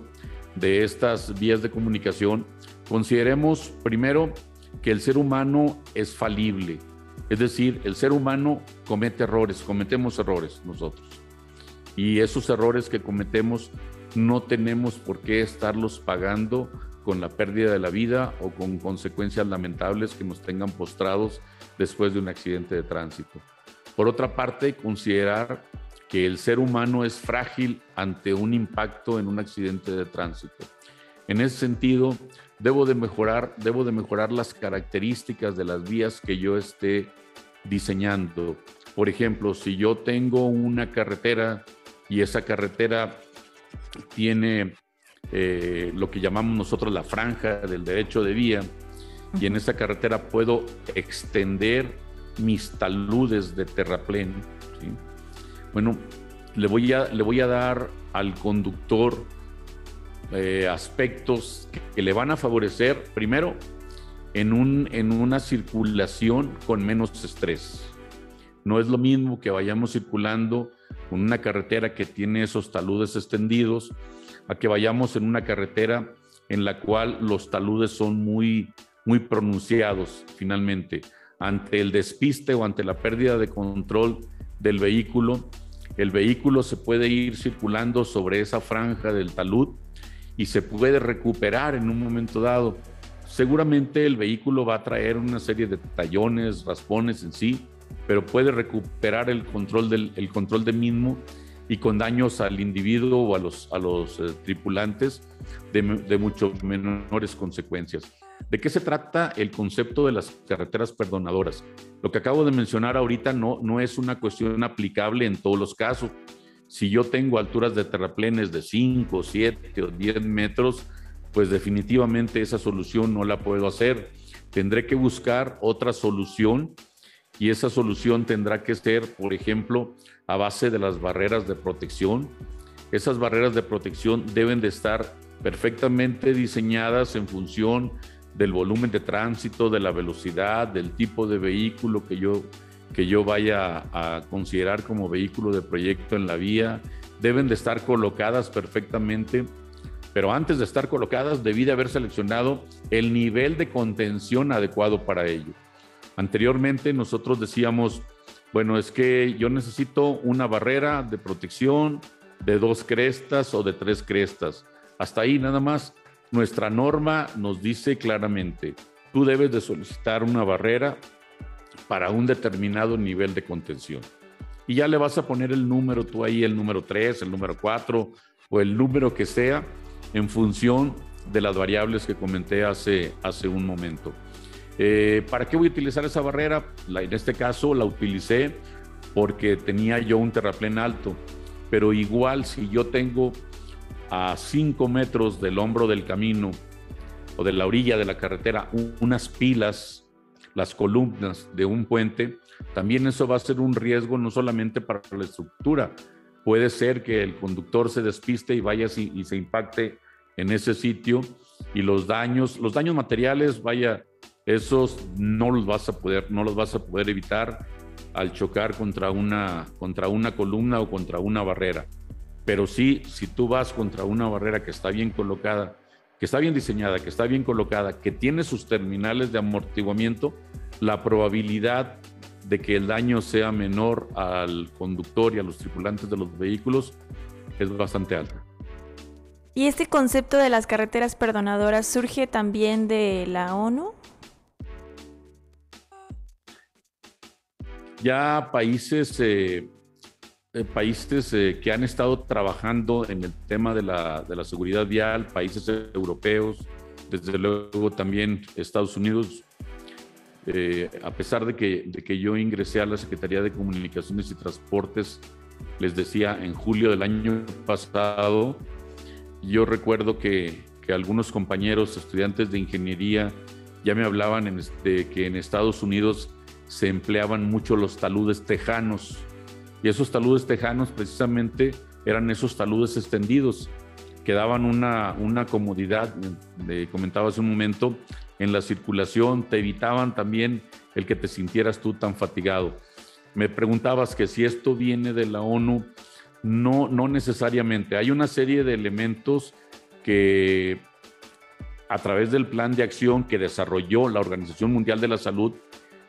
de estas vías de comunicación, consideremos primero que el ser humano es falible, es decir, el ser humano comete errores, cometemos errores nosotros. Y esos errores que cometemos no tenemos por qué estarlos pagando con la pérdida de la vida o con consecuencias lamentables que nos tengan postrados después de un accidente de tránsito. Por otra parte, considerar que el ser humano es frágil ante un impacto en un accidente de tránsito. En ese sentido, debo de mejorar, debo de mejorar las características de las vías que yo esté diseñando. Por ejemplo, si yo tengo una carretera y esa carretera tiene eh, lo que llamamos nosotros la franja del derecho de vía, y en esa carretera puedo extender mis taludes de terraplén. Bueno, le voy, a, le voy a dar al conductor eh, aspectos que, le van a favorecer, primero, en, un, en una circulación con menos estrés. No es lo mismo que vayamos circulando con una carretera que tiene esos taludes extendidos a que vayamos en una carretera en la cual los taludes son muy, muy pronunciados finalmente. Ante el despiste o ante la pérdida de control del vehículo, el vehículo se puede ir circulando sobre esa franja del talud y se puede recuperar en un momento dado. Seguramente el vehículo va a traer una serie de tallones, raspones en sí, pero puede recuperar el control del el control de mismo y con daños al individuo o a los, a los eh, tripulantes de, de mucho menores consecuencias. ¿De qué se trata el concepto de las carreteras perdonadoras? Lo que acabo de mencionar ahorita no, no es una cuestión aplicable en todos los casos. Si yo tengo alturas de terraplenes de 5, 7 o 10 metros, pues definitivamente esa solución no la puedo hacer. Tendré que buscar otra solución y esa solución tendrá que ser, por ejemplo, a base de las barreras de protección. Esas barreras de protección deben de estar perfectamente diseñadas en función del volumen de tránsito, de la velocidad, del tipo de vehículo que yo, que yo vaya a considerar como vehículo de proyecto en la vía. Deben de estar colocadas perfectamente, pero antes de estar colocadas debí de haber seleccionado el nivel de contención adecuado para ello. Anteriormente nosotros decíamos, bueno, es que yo necesito una barrera de protección de dos crestas o de tres crestas. Hasta ahí nada más. Nuestra norma nos dice claramente, tú debes de solicitar una barrera para un determinado nivel de contención. Y ya le vas a poner el número tú ahí, el número 3, el número 4 o el número que sea, en función de las variables que comenté hace, hace un momento. Eh, ¿Para qué voy a utilizar esa barrera? en este caso la utilicé porque tenía yo un terraplén alto, pero igual si yo tengo a 5 metros del hombro del camino o de la orilla de la carretera unas pilas, las columnas de un puente, también eso va a ser un riesgo no solamente para la estructura, puede ser que el conductor se despiste y vaya y se impacte en ese sitio y los daños, los daños materiales, vaya, esos no los vas a poder, no los vas a poder evitar al chocar contra una, contra una columna o contra una barrera. Pero sí, si tú vas contra una barrera que está bien colocada, que está bien diseñada, que está bien colocada, que tiene sus terminales de amortiguamiento, la probabilidad de que el daño sea menor al conductor y a los tripulantes de los vehículos es bastante alta. ¿Y este concepto de las carreteras perdonadoras surge también de la ONU? Ya países, eh, eh, países eh, que han estado trabajando en el tema de la, de la seguridad vial, países europeos, desde luego también Estados Unidos, a pesar de que, de que, yo ingresé a la Secretaría de Comunicaciones y Transportes, les decía, en julio del año pasado, yo recuerdo que, algunos compañeros estudiantes de ingeniería ya me hablaban de que en Estados Unidos se empleaban mucho los taludes tejanos. Y esos taludes tejanos precisamente eran esos taludes extendidos que daban una, una comodidad, de, comentaba hace un momento, en la circulación, te evitaban también el que te sintieras tú tan fatigado. Me preguntabas que si esto viene de la ONU, no, no necesariamente. Hay una serie de elementos que a través del plan de acción que desarrolló la Organización Mundial de la Salud,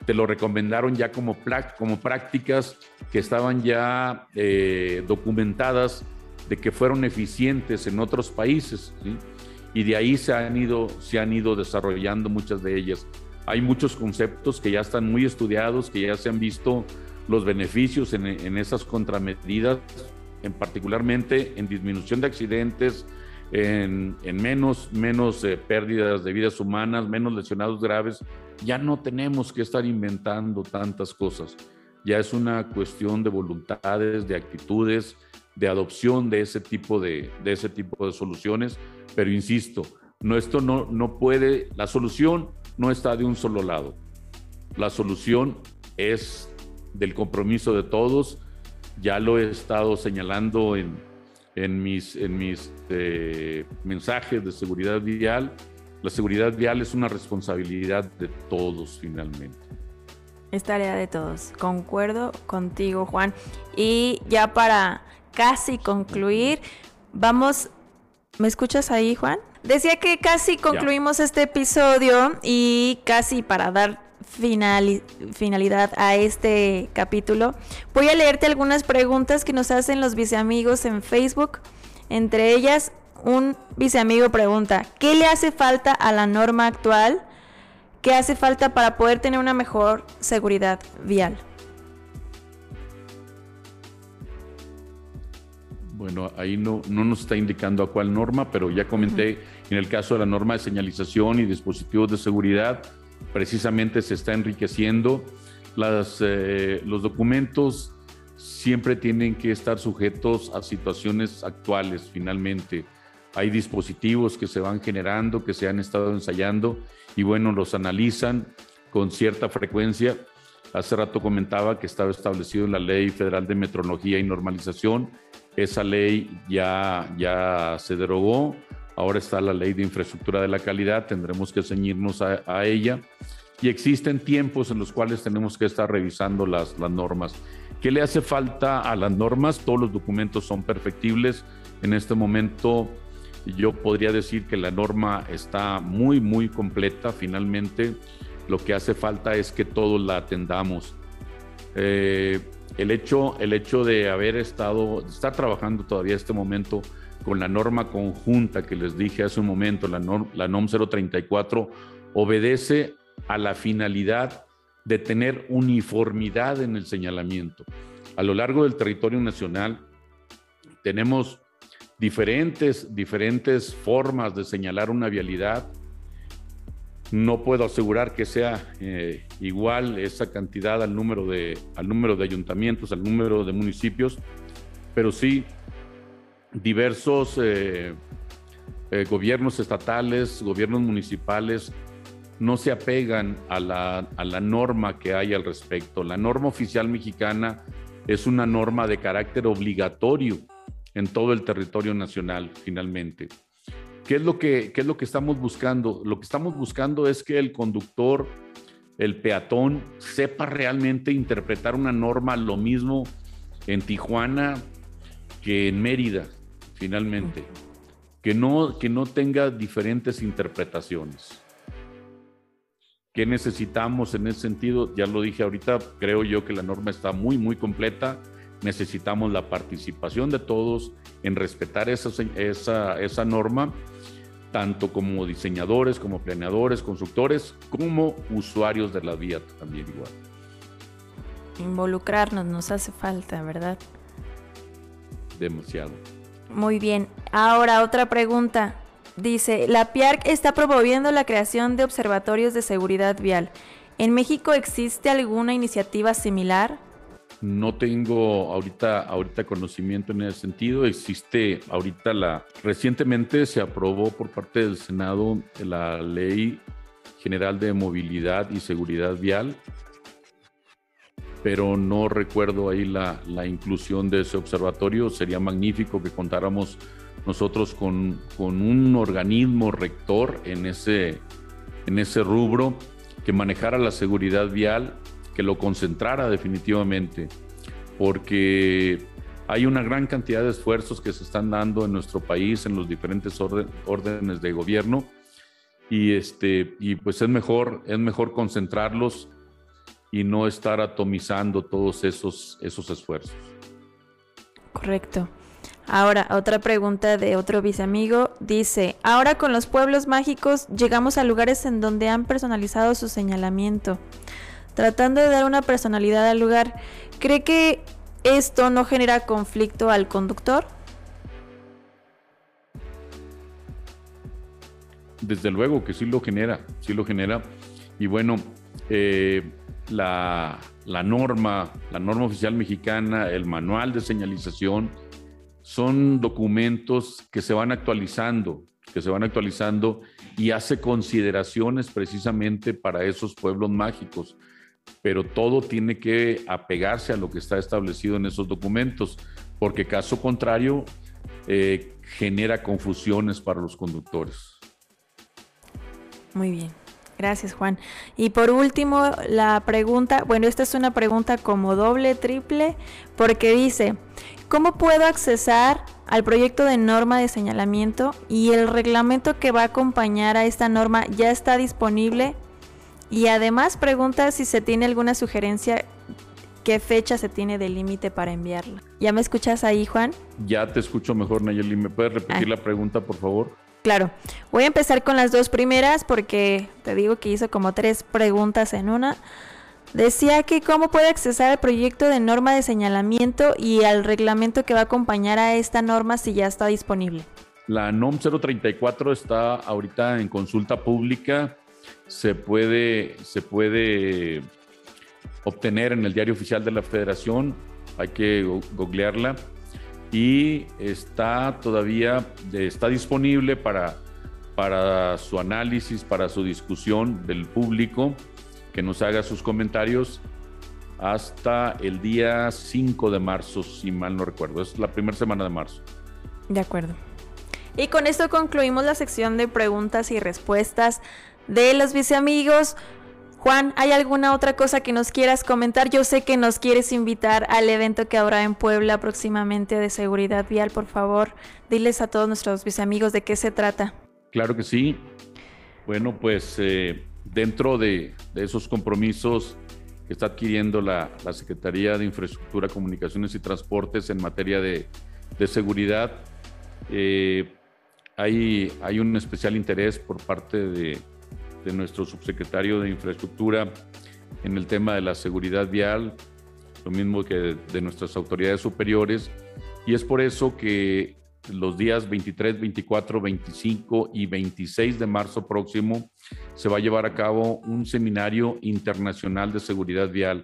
te lo recomendaron ya como, como prácticas que estaban ya eh, documentadas de que fueron eficientes en otros países. Y de ahí se han, ido, se han ido desarrollando muchas de ellas. Hay muchos conceptos que ya están muy estudiados, que ya se han visto los beneficios en, en esas contramedidas en particularmente en disminución de accidentes, en, menos, menos eh, pérdidas de vidas humanas, menos lesionados graves, ya no tenemos que estar inventando tantas cosas. Ya es una cuestión de voluntades, de actitudes, de adopción de ese tipo de, de ese tipo de soluciones. Pero insisto, no, esto no, no puede, la solución no está de un solo lado. La solución es del compromiso de todos ya lo he estado señalando en, mis, en mis eh, mensajes de seguridad vial. La seguridad vial es una responsabilidad de todos finalmente. Es tarea de todos. Concuerdo contigo, Juan. Y ya para casi concluir, vamos... ¿Me escuchas ahí, Juan? Decía que casi concluimos este episodio y casi para dar finalidad a este capítulo, voy a leerte algunas preguntas que nos hacen los viceamigos en Facebook. Entre ellas, un viceamigo pregunta, ¿qué le hace falta a la norma actual? ¿Qué hace falta para poder tener una mejor seguridad vial? Bueno, ahí no, no nos está indicando a cuál norma, pero ya comenté en el caso de la norma de señalización y dispositivos de seguridad, precisamente se está enriqueciendo. Las, eh, los documentos siempre tienen que estar sujetos a situaciones actuales, finalmente. Hay dispositivos que se van generando, que se han estado ensayando y bueno, los analizan con cierta frecuencia. Hace rato comentaba que estaba establecido en la Ley Federal de Metrología y Normalización. Esa ley ya, ya se derogó Ahora está la ley de infraestructura de la calidad, tendremos que ceñirnos a, ella. Y existen tiempos en los cuales tenemos que estar revisando las, las normas. ¿Qué le hace falta a las normas? Todos los documentos son perfectibles. En este momento yo podría decir que la norma está muy, muy completa. Finalmente, lo que hace falta es que todos la atendamos. Eh, el, hecho, el hecho de haber estado, estar trabajando todavía este momento con la norma conjunta que les dije hace un momento, la, la NOM 034, obedece a la finalidad de tener uniformidad en el señalamiento. A lo largo del territorio nacional tenemos diferentes, diferentes formas de señalar una vialidad. No puedo asegurar que sea eh, igual esa cantidad al número, de, al número de ayuntamientos, al número de municipios, pero sí diversos eh, eh, gobiernos estatales, gobiernos municipales, no se apegan a la, a la norma que hay al respecto. La norma oficial mexicana es una norma de carácter obligatorio en todo el territorio nacional, finalmente. ¿Qué es, lo que, ¿Qué es lo que estamos buscando? Lo que estamos buscando es que el conductor, el peatón, sepa realmente interpretar una norma lo mismo en Tijuana que en Mérida, finalmente. Que no, que no tenga diferentes interpretaciones. ¿Qué necesitamos en ese sentido? Ya lo dije ahorita, creo yo que la norma está muy, muy completa. Necesitamos la participación de todos en respetar esa, esa, esa norma, tanto como diseñadores, como planeadores, constructores, como usuarios de la vía también igual. Involucrarnos nos hace falta, ¿verdad? Demasiado. Muy bien. Ahora otra pregunta. Dice, la PIARC está promoviendo la creación de observatorios de seguridad vial. ¿En México existe alguna iniciativa similar? No tengo ahorita, ahorita conocimiento en ese sentido. Existe ahorita la... Recientemente se aprobó por parte del Senado la Ley General de Movilidad y Seguridad Vial, pero no recuerdo ahí la, la inclusión de ese observatorio. Sería magnífico que contáramos nosotros con, un organismo rector en ese, en ese rubro que manejara la seguridad vial, que lo concentrara definitivamente, porque hay una gran cantidad de esfuerzos que se están dando en nuestro país, en los diferentes órdenes de gobierno, y, este, y pues es mejor, es mejor concentrarlos y no estar atomizando todos esos, esos esfuerzos. Correcto. Ahora, otra pregunta de otro viceamigo dice, ahora con los pueblos mágicos llegamos a lugares en donde han personalizado su señalamiento, tratando de dar una personalidad al lugar. ¿Cree que esto no genera conflicto al conductor? Desde luego que sí lo genera, sí lo genera. Y bueno, eh, la, la norma, la norma oficial mexicana, el manual de señalización, son documentos que se van actualizando, que se van actualizando y hace consideraciones precisamente para esos pueblos mágicos, pero todo tiene que apegarse a lo que está establecido en esos documentos, porque caso contrario eh, genera confusiones para los conductores. Muy bien. Gracias, Juan. Y por último, la pregunta, bueno, esta es una pregunta como doble, triple, porque dice, ¿Cómo puedo accesar al proyecto de norma de señalamiento y el reglamento que va a acompañar a esta norma ya está disponible? Y además pregunta si se tiene alguna sugerencia, qué fecha se tiene de límite para enviarla. ¿Ya me escuchas ahí, Juan? Ya te escucho mejor, Nayeli. ¿Me puedes repetir ah. la pregunta, por favor? Claro, voy a empezar con las dos primeras porque te digo que hizo como tres preguntas en una. Decía que cómo puede accesar al proyecto de norma de señalamiento y al reglamento que va a acompañar a esta norma si ya está disponible. La NOM 034 está ahorita en consulta pública. Se puede, se puede obtener en el diario oficial de la federación. Hay que googlearla. Y está todavía, está disponible para, para su análisis, para su discusión del público que nos haga sus comentarios hasta el día 5 de marzo, si mal no recuerdo. Es la primera semana de marzo. De acuerdo. Y con esto concluimos la sección de preguntas y respuestas de los viceamigos. Juan, ¿hay alguna otra cosa que nos quieras comentar? Yo sé que nos quieres invitar al evento que habrá en Puebla próximamente de seguridad vial. Por favor, diles a todos nuestros viceamigos de qué se trata. Claro que sí. Bueno, pues eh, dentro de, esos compromisos que está adquiriendo la, Secretaría de Infraestructura, Comunicaciones y Transportes en materia de, seguridad, eh, hay, hay, un especial interés por parte de, nuestro subsecretario de Infraestructura en el tema de la seguridad vial, lo mismo que de nuestras autoridades superiores, y es por eso que los días 23, 24, 25 y 26 de marzo próximo se va a llevar a cabo un seminario internacional de seguridad vial.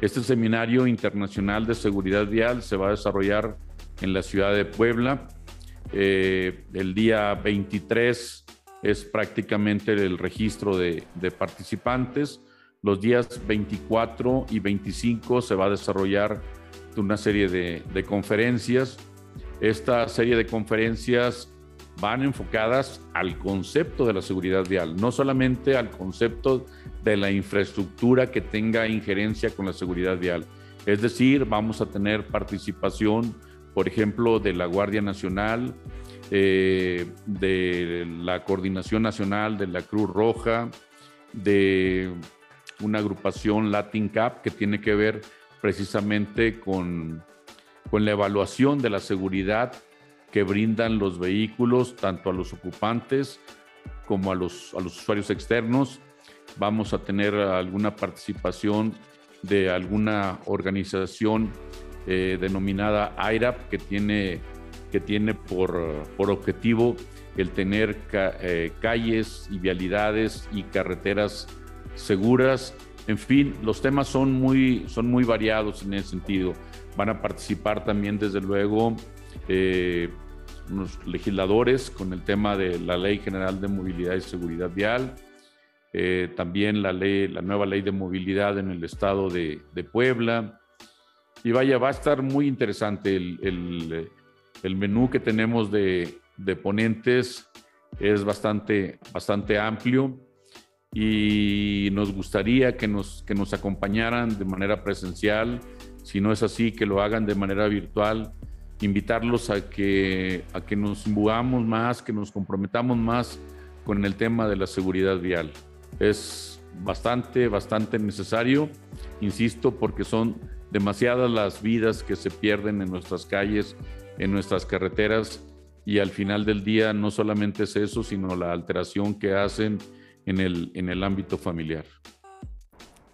Este seminario internacional de seguridad vial se va a desarrollar en la ciudad de Puebla. Eh, el día 23 es prácticamente el registro de, participantes. Los días 24 y 25 se va a desarrollar una serie de, conferencias esta serie de conferencias van enfocadas al concepto de la seguridad vial, no solamente al concepto de la infraestructura que tenga injerencia con la seguridad vial. Es decir, vamos a tener participación, por ejemplo, de la Guardia Nacional, eh, de la Coordinación Nacional de la Cruz Roja, de una agrupación Latin Cap que tiene que ver precisamente con con la evaluación de la seguridad que brindan los vehículos, tanto a los ocupantes como a los, a los usuarios externos. Vamos a tener alguna participación de alguna organización eh, denominada IRAP que tiene, que tiene por, por objetivo el tener eh, calles y vialidades y carreteras seguras. En fin, los temas son muy, son muy variados en ese sentido. Van a participar también, desde luego, eh, unos legisladores con el tema de la Ley General de Movilidad y Seguridad Vial, eh, también la, ley, la nueva ley de movilidad en el estado de, Puebla. Y vaya, va a estar muy interesante el, el, menú que tenemos de, ponentes, es bastante, bastante amplio y nos gustaría que nos, que nos acompañaran de manera presencial si no es así, que lo hagan de manera virtual, invitarlos a que, a que nos imbugamos más, que nos comprometamos más con el tema de la seguridad vial. Es bastante, bastante necesario, insisto, porque son demasiadas las vidas que se pierden en nuestras calles, en nuestras carreteras, y al final del día no solamente es eso, sino la alteración que hacen en el, en el ámbito familiar.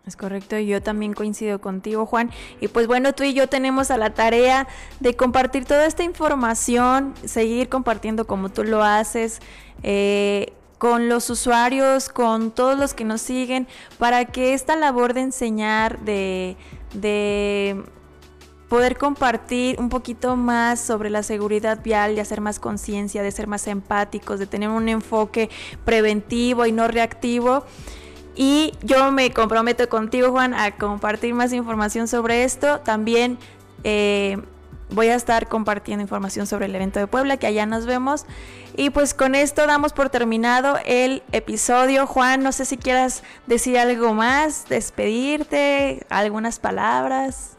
Es correcto, yo también coincido contigo, Juan. Y pues bueno, tú y yo tenemos a la tarea de compartir toda esta información, seguir compartiendo como tú lo haces. Eh, con los usuarios, con todos los que nos siguen, para que esta labor de enseñar, de, de poder compartir un poquito más sobre la seguridad vial, de hacer más conciencia, de ser más empáticos, de tener un enfoque preventivo y no reactivo. Y yo me comprometo contigo, Juan, a compartir más información sobre esto. También eh, voy a estar compartiendo información sobre el evento de Puebla, que allá nos vemos. Y pues con esto damos por terminado el episodio. Juan, no sé si quieras decir algo más, despedirte, algunas palabras.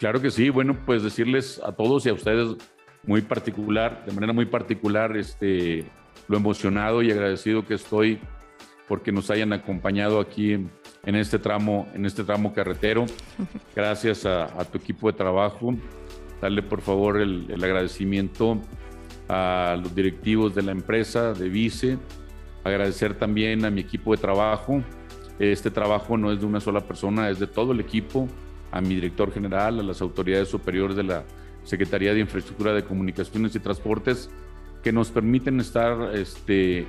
Claro que sí, bueno, pues decirles a todos y a ustedes muy particular, de manera muy particular, este, lo emocionado y agradecido que estoy porque nos hayan acompañado aquí en, este tramo, en este tramo carretero. [laughs] Gracias a, tu equipo de trabajo. Darle por favor el, agradecimiento a los directivos de la empresa, de Vice. Agradecer también a mi equipo de trabajo. Este trabajo no es de una sola persona, es de todo el equipo, a mi director general, a las autoridades superiores de la Secretaría de Infraestructura de Comunicaciones y Transportes, que nos permiten estar este,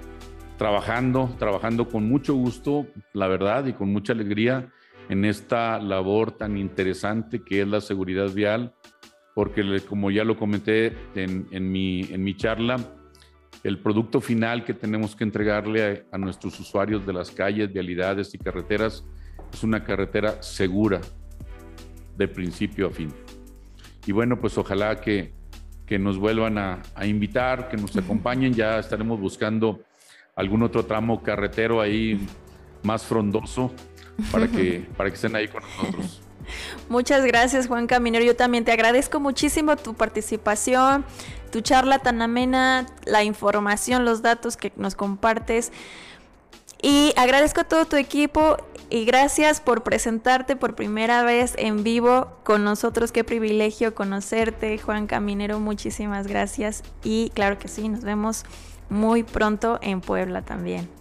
trabajando, trabajando con mucho gusto, la verdad, y con mucha alegría en esta labor tan interesante que es la seguridad vial, porque como ya lo comenté en, mi, en mi charla, el producto final que tenemos que entregarle a, nuestros usuarios de las calles, vialidades y carreteras es una carretera segura de principio a fin. Y bueno, pues ojalá que, que nos vuelvan a, a invitar, que nos acompañen, ya estaremos buscando algún otro tramo carretero ahí más frondoso para que, para que estén ahí con nosotros. Muchas gracias Juan Caminero, yo también te agradezco muchísimo tu participación, tu charla tan amena, la información, los datos que nos compartes. Y agradezco a todo tu equipo y gracias por presentarte por primera vez en vivo con nosotros. Qué privilegio conocerte, Juan Caminero. Muchísimas gracias. Y claro que sí, nos vemos muy pronto en Puebla también.